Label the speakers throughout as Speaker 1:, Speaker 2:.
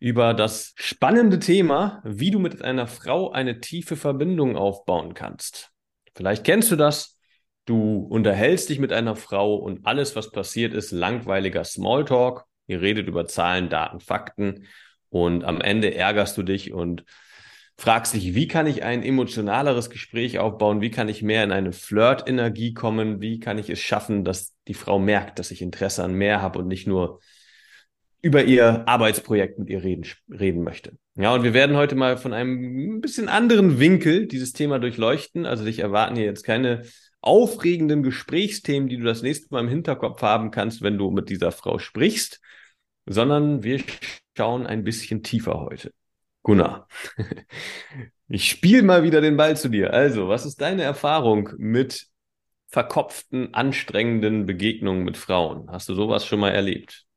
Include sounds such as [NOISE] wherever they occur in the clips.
Speaker 1: über das spannende Thema, wie du mit einer Frau eine tiefe Verbindung aufbauen kannst. Vielleicht kennst du das. Du unterhältst dich mit einer Frau und alles, was passiert, ist langweiliger Smalltalk. Ihr redet über Zahlen, Daten, Fakten und am Ende ärgerst du dich und fragst dich, wie kann ich ein emotionaleres Gespräch aufbauen? Wie kann ich mehr in eine Flirt-Energie kommen? Wie kann ich es schaffen, dass die Frau merkt, dass ich Interesse an mehr habe und nicht nur über ihr Arbeitsprojekt mit ihr reden, reden möchte. Ja, und wir werden heute mal von einem bisschen anderen Winkel dieses Thema durchleuchten. Also dich erwarten hier jetzt keine aufregenden Gesprächsthemen, die du das nächste Mal im Hinterkopf haben kannst, wenn du mit dieser Frau sprichst, sondern wir schauen ein bisschen tiefer heute. Gunnar, [LAUGHS] ich spiele mal wieder den Ball zu dir. Also, was ist deine Erfahrung mit verkopften, anstrengenden Begegnungen mit Frauen? Hast du sowas schon mal erlebt?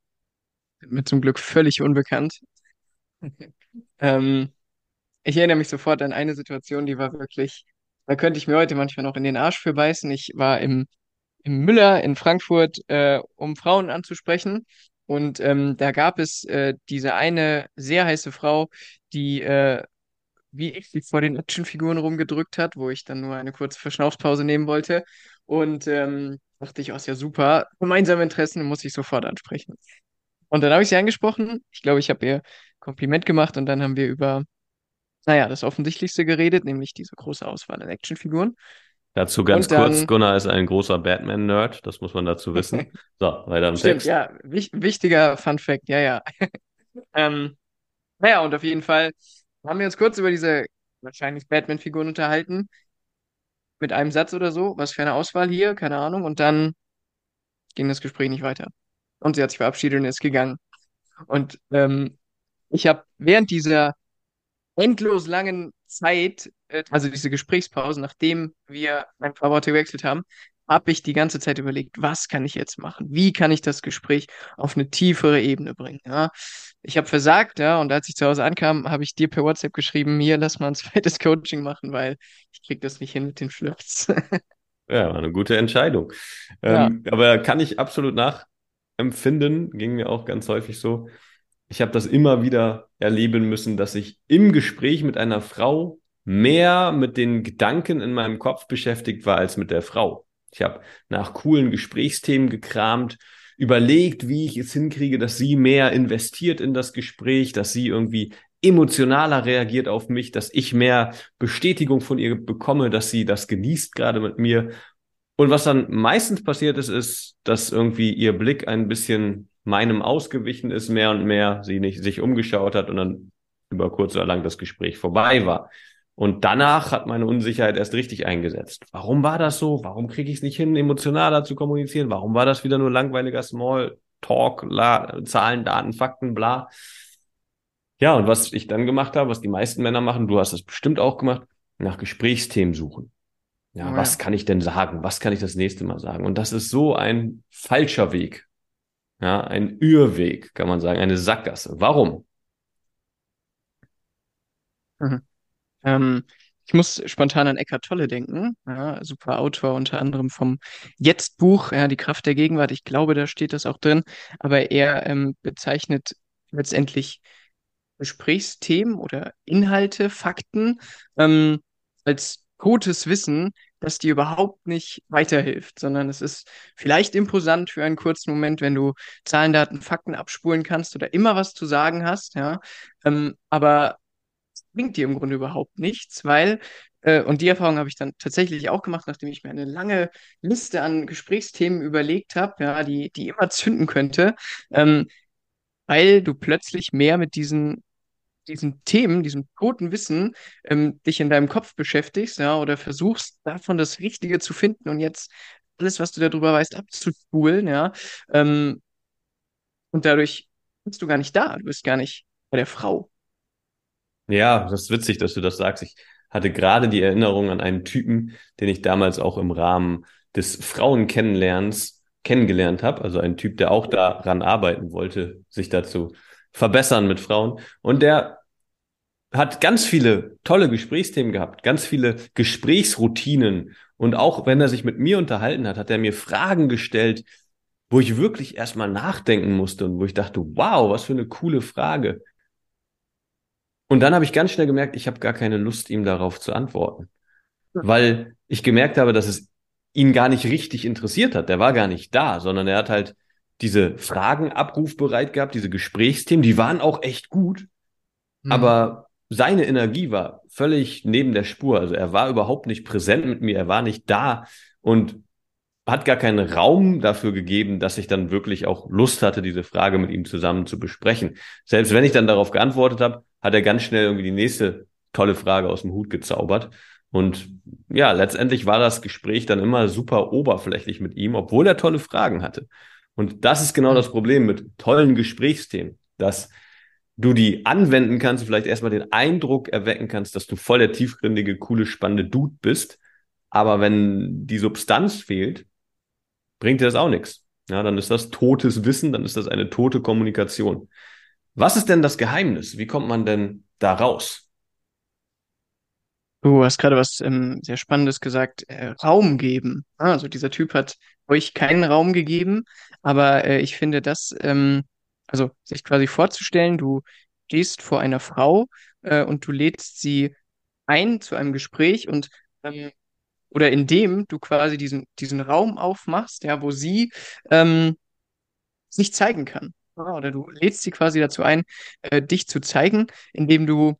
Speaker 2: Mir zum Glück völlig unbekannt. [LAUGHS] ähm, ich erinnere mich sofort an eine Situation, die war wirklich, da könnte ich mir heute manchmal noch in den Arsch für beißen. Ich war im, im Müller in Frankfurt, äh, um Frauen anzusprechen. Und ähm, da gab es äh, diese eine sehr heiße Frau, die äh, wie ich sie vor den Actionfiguren rumgedrückt hat, wo ich dann nur eine kurze Verschnaufspause nehmen wollte. Und ähm, dachte ich, oh, ist ja super. Gemeinsame Interessen muss ich sofort ansprechen. Und dann habe ich sie angesprochen. Ich glaube, ich habe ihr Kompliment gemacht und dann haben wir über, naja, das Offensichtlichste geredet, nämlich diese große Auswahl an Actionfiguren.
Speaker 1: Dazu ganz dann, kurz, Gunnar ist ein großer Batman-Nerd, das muss man dazu wissen. [LAUGHS] So, weiter im
Speaker 2: Stimmt,
Speaker 1: Text.
Speaker 2: ja, wich wichtiger Fun Fact, ja, ja. [LAUGHS] ähm, naja, und auf jeden Fall haben wir uns kurz über diese wahrscheinlich Batman-Figuren unterhalten. Mit einem Satz oder so. Was für eine Auswahl hier, keine Ahnung. Und dann ging das Gespräch nicht weiter. Und sie hat sich verabschiedet und ist gegangen. Und ähm, ich habe während dieser endlos langen Zeit, äh, also diese Gesprächspause, nachdem wir ein paar Worte gewechselt haben, habe ich die ganze Zeit überlegt, was kann ich jetzt machen? Wie kann ich das Gespräch auf eine tiefere Ebene bringen? Ja? Ich habe versagt, ja, und als ich zu Hause ankam, habe ich dir per WhatsApp geschrieben, hier, lass mal ein [LAUGHS] zweites Coaching machen, weil ich krieg das nicht hin mit den Flirts. [LAUGHS]
Speaker 1: ja, war eine gute Entscheidung. Ähm, ja. Aber kann ich absolut nach, empfinden, ging mir auch ganz häufig so. Ich habe das immer wieder erleben müssen, dass ich im Gespräch mit einer Frau mehr mit den Gedanken in meinem Kopf beschäftigt war als mit der Frau. Ich habe nach coolen Gesprächsthemen gekramt, überlegt, wie ich es hinkriege, dass sie mehr investiert in das Gespräch, dass sie irgendwie emotionaler reagiert auf mich, dass ich mehr Bestätigung von ihr bekomme, dass sie das genießt gerade mit mir. Und was dann meistens passiert ist, ist, dass irgendwie ihr Blick ein bisschen meinem ausgewichen ist, mehr und mehr, sie nicht sich umgeschaut hat und dann über kurz oder lang das Gespräch vorbei war. Und danach hat meine Unsicherheit erst richtig eingesetzt. Warum war das so? Warum kriege ich es nicht hin, emotionaler zu kommunizieren? Warum war das wieder nur langweiliger Small Talk, la, Zahlen, Daten, Fakten, bla? Ja, und was ich dann gemacht habe, was die meisten Männer machen, du hast das bestimmt auch gemacht, nach Gesprächsthemen suchen. Ja, oh, was ja. kann ich denn sagen? Was kann ich das nächste Mal sagen? Und das ist so ein falscher Weg. Ja, ein Irrweg, kann man sagen, eine Sackgasse. Warum?
Speaker 2: Mhm. Ähm, ich muss spontan an Eckart Tolle denken, ja, super Autor unter anderem vom Jetzt-Buch, ja, Die Kraft der Gegenwart. Ich glaube, da steht das auch drin. Aber er ähm, bezeichnet letztendlich Gesprächsthemen oder Inhalte, Fakten ähm, als gutes Wissen, das dir überhaupt nicht weiterhilft, sondern es ist vielleicht imposant für einen kurzen Moment, wenn du Zahlen, Daten, Fakten abspulen kannst oder immer was zu sagen hast, ja. Ähm, aber es bringt dir im Grunde überhaupt nichts, weil, äh, und die Erfahrung habe ich dann tatsächlich auch gemacht, nachdem ich mir eine lange Liste an Gesprächsthemen überlegt habe, ja, die, die immer zünden könnte, ähm, weil du plötzlich mehr mit diesen diesen Themen, diesem toten Wissen, ähm, dich in deinem Kopf beschäftigst, ja, oder versuchst davon das Richtige zu finden und jetzt alles, was du darüber weißt, abzuspulen, ja. Ähm, und dadurch bist du gar nicht da, du bist gar nicht bei der Frau.
Speaker 1: Ja, das ist witzig, dass du das sagst. Ich hatte gerade die Erinnerung an einen Typen, den ich damals auch im Rahmen des Frauenkennenlernens kennengelernt habe. Also ein Typ, der auch daran arbeiten wollte, sich dazu verbessern mit Frauen. Und der hat ganz viele tolle Gesprächsthemen gehabt, ganz viele Gesprächsroutinen. Und auch wenn er sich mit mir unterhalten hat, hat er mir Fragen gestellt, wo ich wirklich erstmal nachdenken musste und wo ich dachte, wow, was für eine coole Frage. Und dann habe ich ganz schnell gemerkt, ich habe gar keine Lust, ihm darauf zu antworten. Weil ich gemerkt habe, dass es ihn gar nicht richtig interessiert hat. Der war gar nicht da, sondern er hat halt diese Fragen abrufbereit gehabt, diese Gesprächsthemen, die waren auch echt gut. Mhm. Aber seine Energie war völlig neben der Spur. Also er war überhaupt nicht präsent mit mir, er war nicht da und hat gar keinen Raum dafür gegeben, dass ich dann wirklich auch Lust hatte, diese Frage mit ihm zusammen zu besprechen. Selbst wenn ich dann darauf geantwortet habe, hat er ganz schnell irgendwie die nächste tolle Frage aus dem Hut gezaubert. Und ja, letztendlich war das Gespräch dann immer super oberflächlich mit ihm, obwohl er tolle Fragen hatte. Und das ist genau das Problem mit tollen Gesprächsthemen, dass du die anwenden kannst, vielleicht erstmal den Eindruck erwecken kannst, dass du voll der tiefgründige, coole, spannende Dude bist. Aber wenn die Substanz fehlt, bringt dir das auch nichts. Ja, dann ist das totes Wissen, dann ist das eine tote Kommunikation. Was ist denn das Geheimnis? Wie kommt man denn da raus?
Speaker 2: Du hast gerade was ähm, sehr Spannendes gesagt, äh, Raum geben. Ah, also dieser Typ hat euch keinen Raum gegeben, aber äh, ich finde das ähm, also sich quasi vorzustellen, du stehst vor einer Frau äh, und du lädst sie ein zu einem Gespräch und ähm, oder indem du quasi diesen, diesen Raum aufmachst, ja, wo sie ähm, sich zeigen kann. Oder du lädst sie quasi dazu ein, äh, dich zu zeigen, indem du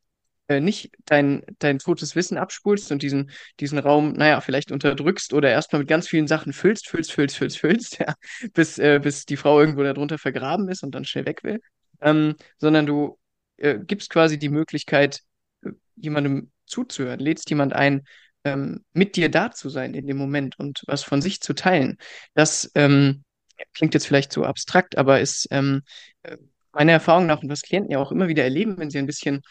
Speaker 2: nicht dein, dein totes Wissen abspulst und diesen, diesen Raum, naja, vielleicht unterdrückst oder erstmal mit ganz vielen Sachen füllst, füllst, füllst, füllst, füllst, [LAUGHS] ja, bis, äh, bis die Frau irgendwo darunter vergraben ist und dann schnell weg will, ähm, sondern du äh, gibst quasi die Möglichkeit, äh, jemandem zuzuhören, lädst jemand ein, ähm, mit dir da zu sein in dem Moment und was von sich zu teilen. Das ähm, klingt jetzt vielleicht so abstrakt, aber ist ähm, äh, meiner Erfahrung nach und was Klienten ja auch immer wieder erleben, wenn sie ein bisschen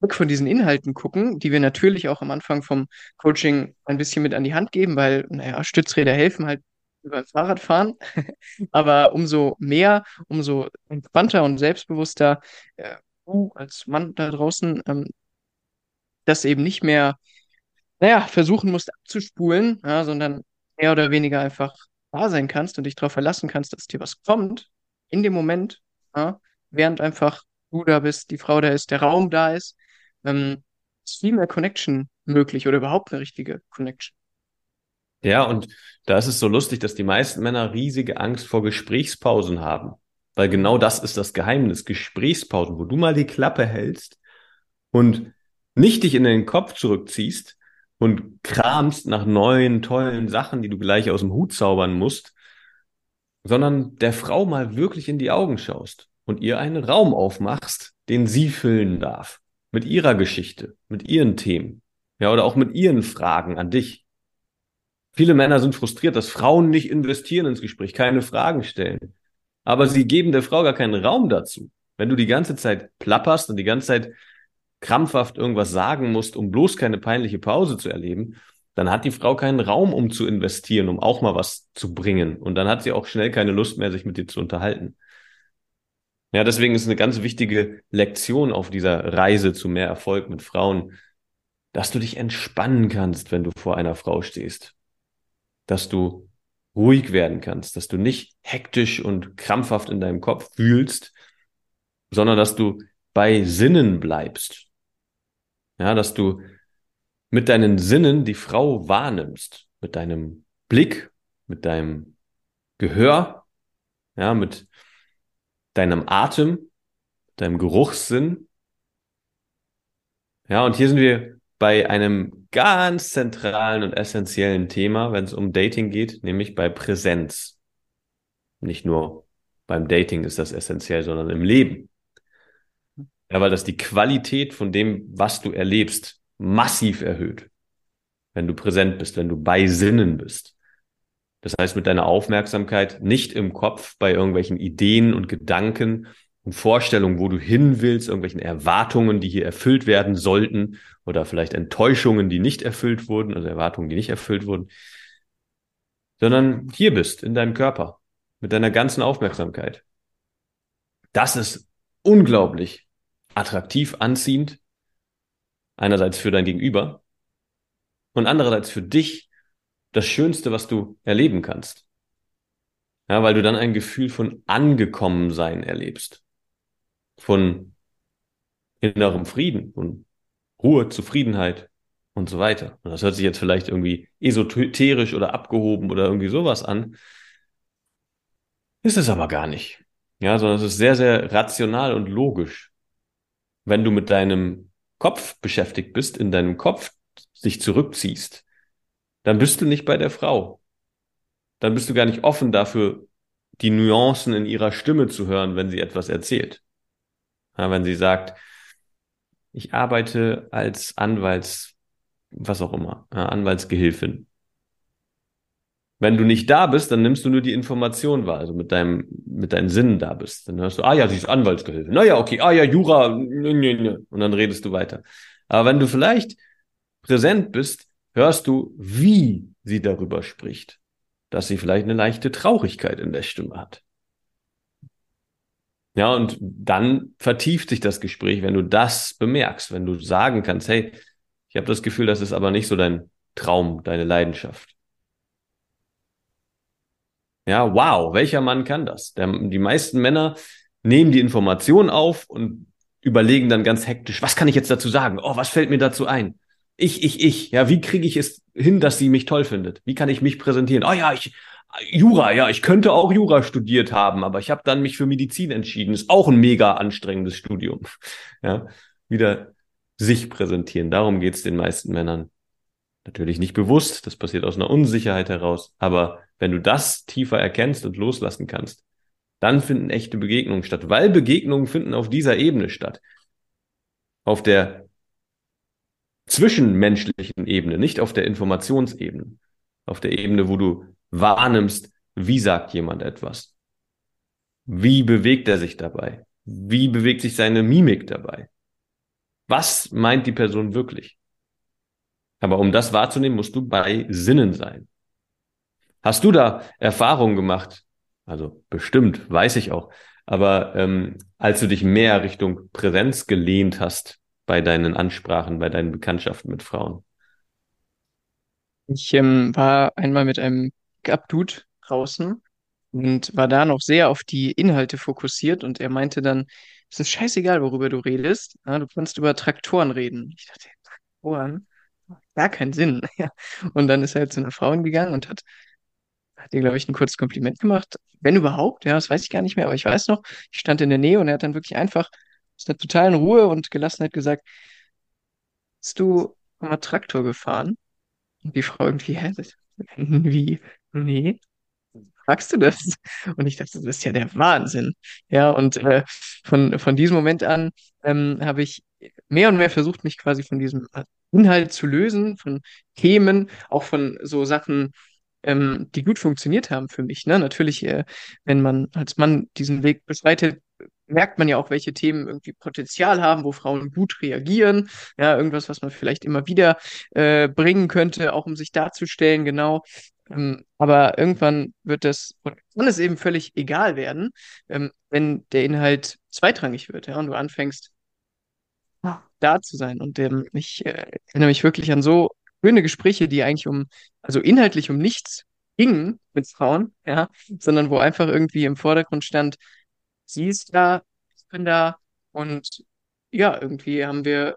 Speaker 2: weg von diesen Inhalten gucken, die wir natürlich auch am Anfang vom Coaching ein bisschen mit an die Hand geben, weil, naja, Stützräder helfen halt beim Fahrradfahren. [LAUGHS] Aber umso mehr, umso entspannter und selbstbewusster äh, du als Mann da draußen ähm, das eben nicht mehr, naja, versuchen musst abzuspulen, ja, sondern mehr oder weniger einfach da sein kannst und dich darauf verlassen kannst, dass dir was kommt in dem Moment, ja, während einfach du da bist, die Frau da ist, der Raum da ist ähm, viel mehr Connection möglich oder überhaupt eine richtige Connection.
Speaker 1: Ja, und da ist es so lustig, dass die meisten Männer riesige Angst vor Gesprächspausen haben. Weil genau das ist das Geheimnis. Gesprächspausen, wo du mal die Klappe hältst und nicht dich in den Kopf zurückziehst und kramst nach neuen, tollen Sachen, die du gleich aus dem Hut zaubern musst, sondern der Frau mal wirklich in die Augen schaust und ihr einen Raum aufmachst, den sie füllen darf mit ihrer Geschichte, mit ihren Themen, ja, oder auch mit ihren Fragen an dich. Viele Männer sind frustriert, dass Frauen nicht investieren ins Gespräch, keine Fragen stellen. Aber sie geben der Frau gar keinen Raum dazu. Wenn du die ganze Zeit plapperst und die ganze Zeit krampfhaft irgendwas sagen musst, um bloß keine peinliche Pause zu erleben, dann hat die Frau keinen Raum, um zu investieren, um auch mal was zu bringen. Und dann hat sie auch schnell keine Lust mehr, sich mit dir zu unterhalten. Ja, deswegen ist eine ganz wichtige Lektion auf dieser Reise zu mehr Erfolg mit Frauen, dass du dich entspannen kannst, wenn du vor einer Frau stehst. Dass du ruhig werden kannst, dass du nicht hektisch und krampfhaft in deinem Kopf fühlst, sondern dass du bei Sinnen bleibst. Ja, dass du mit deinen Sinnen die Frau wahrnimmst, mit deinem Blick, mit deinem Gehör, ja, mit deinem Atem, deinem Geruchssinn. Ja, und hier sind wir bei einem ganz zentralen und essentiellen Thema, wenn es um Dating geht, nämlich bei Präsenz. Nicht nur beim Dating ist das essentiell, sondern im Leben. Ja, weil das die Qualität von dem, was du erlebst, massiv erhöht. Wenn du präsent bist, wenn du bei Sinnen bist. Das heißt, mit deiner Aufmerksamkeit nicht im Kopf bei irgendwelchen Ideen und Gedanken und Vorstellungen, wo du hin willst, irgendwelchen Erwartungen, die hier erfüllt werden sollten oder vielleicht Enttäuschungen, die nicht erfüllt wurden, also Erwartungen, die nicht erfüllt wurden, sondern hier bist, in deinem Körper, mit deiner ganzen Aufmerksamkeit. Das ist unglaublich attraktiv, anziehend, einerseits für dein Gegenüber und andererseits für dich das Schönste, was du erleben kannst. Ja, weil du dann ein Gefühl von Angekommensein erlebst von innerem Frieden, von Ruhe, Zufriedenheit und so weiter. Und das hört sich jetzt vielleicht irgendwie esoterisch oder abgehoben oder irgendwie sowas an. Ist es aber gar nicht. Ja, sondern es ist sehr, sehr rational und logisch. Wenn du mit deinem Kopf beschäftigt bist, in deinem Kopf sich zurückziehst, dann bist du nicht bei der Frau. Dann bist du gar nicht offen dafür, die Nuancen in ihrer Stimme zu hören, wenn sie etwas erzählt. Ja, wenn sie sagt, ich arbeite als Anwalts, was auch immer, ja, Anwaltsgehilfin. Wenn du nicht da bist, dann nimmst du nur die Information wahr, also mit deinem, mit deinen Sinnen da bist. Dann hörst du, ah ja, sie ist Anwaltsgehilfin. Naja, okay, ah ja, Jura, nö, nö, nö. und dann redest du weiter. Aber wenn du vielleicht präsent bist, hörst du, wie sie darüber spricht, dass sie vielleicht eine leichte Traurigkeit in der Stimme hat. Ja, und dann vertieft sich das Gespräch, wenn du das bemerkst, wenn du sagen kannst, hey, ich habe das Gefühl, das ist aber nicht so dein Traum, deine Leidenschaft. Ja, wow, welcher Mann kann das? Der, die meisten Männer nehmen die Information auf und überlegen dann ganz hektisch, was kann ich jetzt dazu sagen? Oh, was fällt mir dazu ein? Ich, ich, ich. Ja, wie kriege ich es hin, dass sie mich toll findet? Wie kann ich mich präsentieren? Oh ja, ich, Jura, ja, ich könnte auch Jura studiert haben, aber ich habe dann mich für Medizin entschieden. Ist auch ein mega anstrengendes Studium. [LAUGHS] Ja, wieder sich präsentieren. Darum geht's den meisten Männern. Natürlich nicht bewusst, das passiert aus einer Unsicherheit heraus. Aber wenn du das tiefer erkennst und loslassen kannst, dann finden echte Begegnungen statt, weil Begegnungen finden auf dieser Ebene statt. Auf der zwischenmenschlichen Ebene, nicht auf der Informationsebene. Auf der Ebene, wo du wahrnimmst, wie sagt jemand etwas? Wie bewegt er sich dabei? Wie bewegt sich seine Mimik dabei? Was meint die Person wirklich? Aber um das wahrzunehmen, musst du bei Sinnen sein. Hast du da Erfahrungen gemacht? Also bestimmt, weiß ich auch. Aber ähm, als du dich mehr Richtung Präsenz gelehnt hast bei deinen Ansprachen, bei deinen Bekanntschaften mit Frauen?
Speaker 2: Ich ähm, war einmal mit einem Up-Dude draußen und war da noch sehr auf die Inhalte fokussiert und er meinte dann, es ist scheißegal, worüber du redest, ja, du kannst über Traktoren reden. Ich dachte, Traktoren? Gar keinen Sinn. [LAUGHS] Und dann ist er halt zu einer Frau gegangen und hat, hat ihr, glaube ich, ein kurzes Kompliment gemacht. Wenn überhaupt, ja, das weiß ich gar nicht mehr, aber ich weiß noch, ich stand in der Nähe und er hat dann wirklich einfach aus einer totalen Ruhe und Gelassenheit gesagt, bist du mal Traktor gefahren? Und die Frau irgendwie, hä? Wie? Nee. Fragst du das? Und ich dachte, das ist ja der Wahnsinn. Ja, und äh, von, von diesem Moment an ähm, habe ich mehr und mehr versucht, mich quasi von diesem Inhalt zu lösen, von Themen, auch von so Sachen, ähm, die gut funktioniert haben für mich. Ne? Natürlich, äh, wenn man als Mann diesen Weg beschreitet, merkt man ja auch, welche Themen irgendwie Potenzial haben, wo Frauen gut reagieren. Ja, irgendwas, was man vielleicht immer wieder äh, bringen könnte, auch um sich darzustellen, genau. Ähm, aber irgendwann wird das, kann es eben völlig egal werden, ähm, wenn der Inhalt zweitrangig wird, ja, und du anfängst, da zu sein. Und ähm, ich äh, erinnere mich wirklich an so schöne Gespräche, die eigentlich um, also inhaltlich um nichts gingen mit Frauen, ja, sondern wo einfach irgendwie im Vordergrund stand, sie ist da, ich bin da und ja, irgendwie haben wir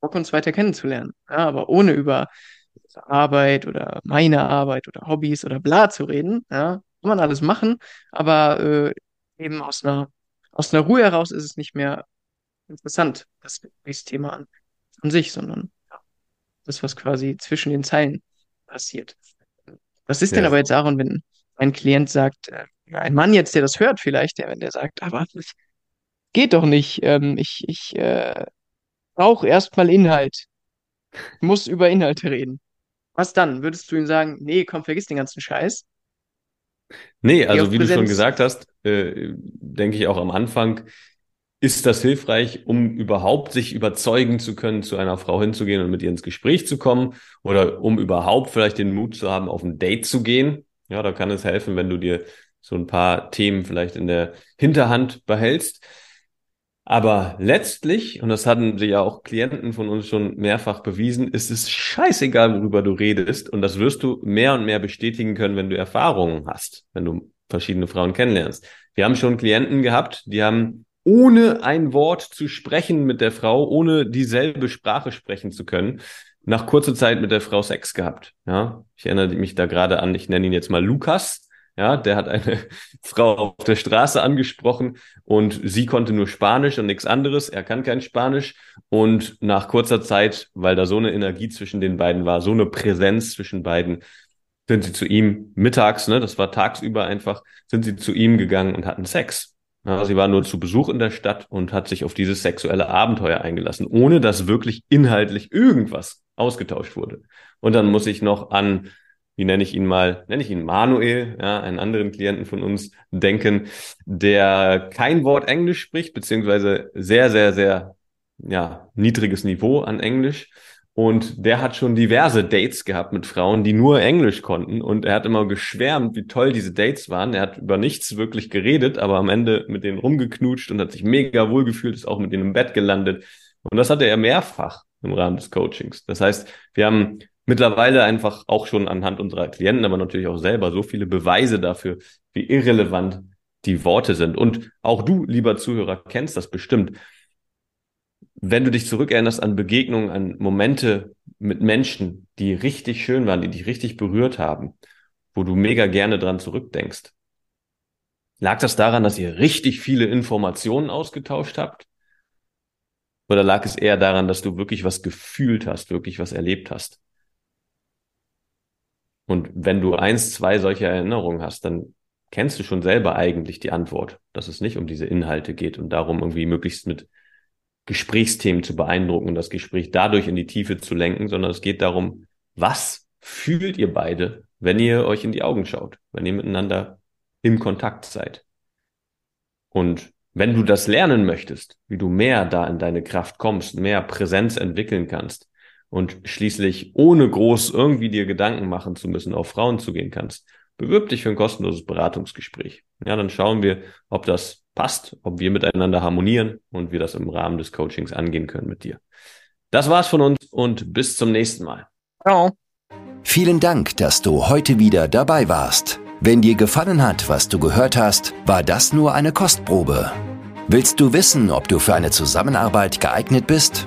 Speaker 2: Bock, uns weiter kennenzulernen. Ja, aber ohne über Arbeit oder meine Arbeit oder Hobbys oder bla zu reden. Ja, kann man alles machen, aber äh, eben aus einer, aus einer Ruhe heraus ist es nicht mehr interessant, das Gesprächsthema an, an sich, sondern ja, das, was quasi zwischen den Zeilen passiert. Was ist ja. denn aber jetzt, Aaron, wenn ein Klient sagt, äh, ein Mann jetzt, der das hört vielleicht, der, wenn der sagt, aber das geht doch nicht, ähm, ich, ich äh, brauche erstmal Inhalt, muss über Inhalte reden. Was dann? Würdest du ihm sagen, nee, komm, vergiss den ganzen Scheiß?
Speaker 1: Nee, also wie Präsenz. du schon gesagt hast, äh, denke ich auch am Anfang, ist das hilfreich, um überhaupt sich überzeugen zu können, zu einer Frau hinzugehen und mit ihr ins Gespräch zu kommen oder um überhaupt vielleicht den Mut zu haben, auf ein Date zu gehen. Ja, da kann es helfen, wenn du dir so ein paar Themen vielleicht in der Hinterhand behältst. Aber letztlich, und das hatten sie ja auch Klienten von uns schon mehrfach bewiesen, ist es scheißegal, worüber du redest. Und das wirst du mehr und mehr bestätigen können, wenn du Erfahrungen hast, wenn du verschiedene Frauen kennenlernst. Wir haben schon Klienten gehabt, die haben ohne ein Wort zu sprechen mit der Frau, ohne dieselbe Sprache sprechen zu können, nach kurzer Zeit mit der Frau Sex gehabt. Ja, ich erinnere mich da gerade an, ich nenne ihn jetzt mal Lukas. Ja, der hat eine [LAUGHS] Frau auf der Straße angesprochen und sie konnte nur Spanisch und nichts anderes. Er kann kein Spanisch. Und nach kurzer Zeit, weil da so eine Energie zwischen den beiden war, so eine Präsenz zwischen beiden, sind sie zu ihm mittags, ne, das war tagsüber einfach, sind sie zu ihm gegangen und hatten Sex. Ja, sie war nur zu Besuch in der Stadt und hat sich auf dieses sexuelle Abenteuer eingelassen, ohne dass wirklich inhaltlich irgendwas ausgetauscht wurde. Und dann muss ich noch an, wie nenne ich ihn mal, nenne ich ihn Manuel, ja, einen anderen Klienten von uns, denken, der kein Wort Englisch spricht, beziehungsweise sehr, sehr, sehr, ja, niedriges Niveau an Englisch und der hat schon diverse Dates gehabt mit Frauen, die nur Englisch konnten. Und er hat immer geschwärmt, wie toll diese Dates waren. Er hat über nichts wirklich geredet, aber am Ende mit denen rumgeknutscht und hat sich mega wohl gefühlt, ist auch mit denen im Bett gelandet. Und das hatte er mehrfach im Rahmen des Coachings. Das heißt, wir haben mittlerweile einfach auch schon anhand unserer Klienten, aber natürlich auch selber so viele Beweise dafür, wie irrelevant die Worte sind. Und auch du, lieber Zuhörer, kennst das bestimmt wenn du dich zurückerinnerst an Begegnungen, an Momente mit Menschen, die richtig schön waren, die dich richtig berührt haben, wo du mega gerne dran zurückdenkst, lag das daran, dass ihr richtig viele Informationen ausgetauscht habt? Oder lag es eher daran, dass du wirklich was gefühlt hast, wirklich was erlebt hast? Und wenn du eins, zwei solcher Erinnerungen hast, dann kennst du schon selber eigentlich die Antwort, dass es nicht um diese Inhalte geht und darum irgendwie möglichst mit Gesprächsthemen zu beeindrucken und das Gespräch dadurch in die Tiefe zu lenken, sondern es geht darum, was fühlt ihr beide, wenn ihr euch in die Augen schaut, wenn ihr miteinander im Kontakt seid. Und wenn du das lernen möchtest, wie du mehr da in deine Kraft kommst, mehr Präsenz entwickeln kannst und schließlich ohne groß irgendwie dir Gedanken machen zu müssen, auf Frauen zugehen kannst, bewirb dich für ein kostenloses Beratungsgespräch. Ja, dann schauen wir, ob das passt, ob wir miteinander harmonieren und wir das im Rahmen des Coachings angehen können mit dir. Das war's von uns und bis zum nächsten Mal.
Speaker 3: Ciao. Vielen Dank, dass du heute wieder dabei warst. Wenn dir gefallen hat, was du gehört hast, war das nur eine Kostprobe. Willst du wissen, ob du für eine Zusammenarbeit geeignet bist?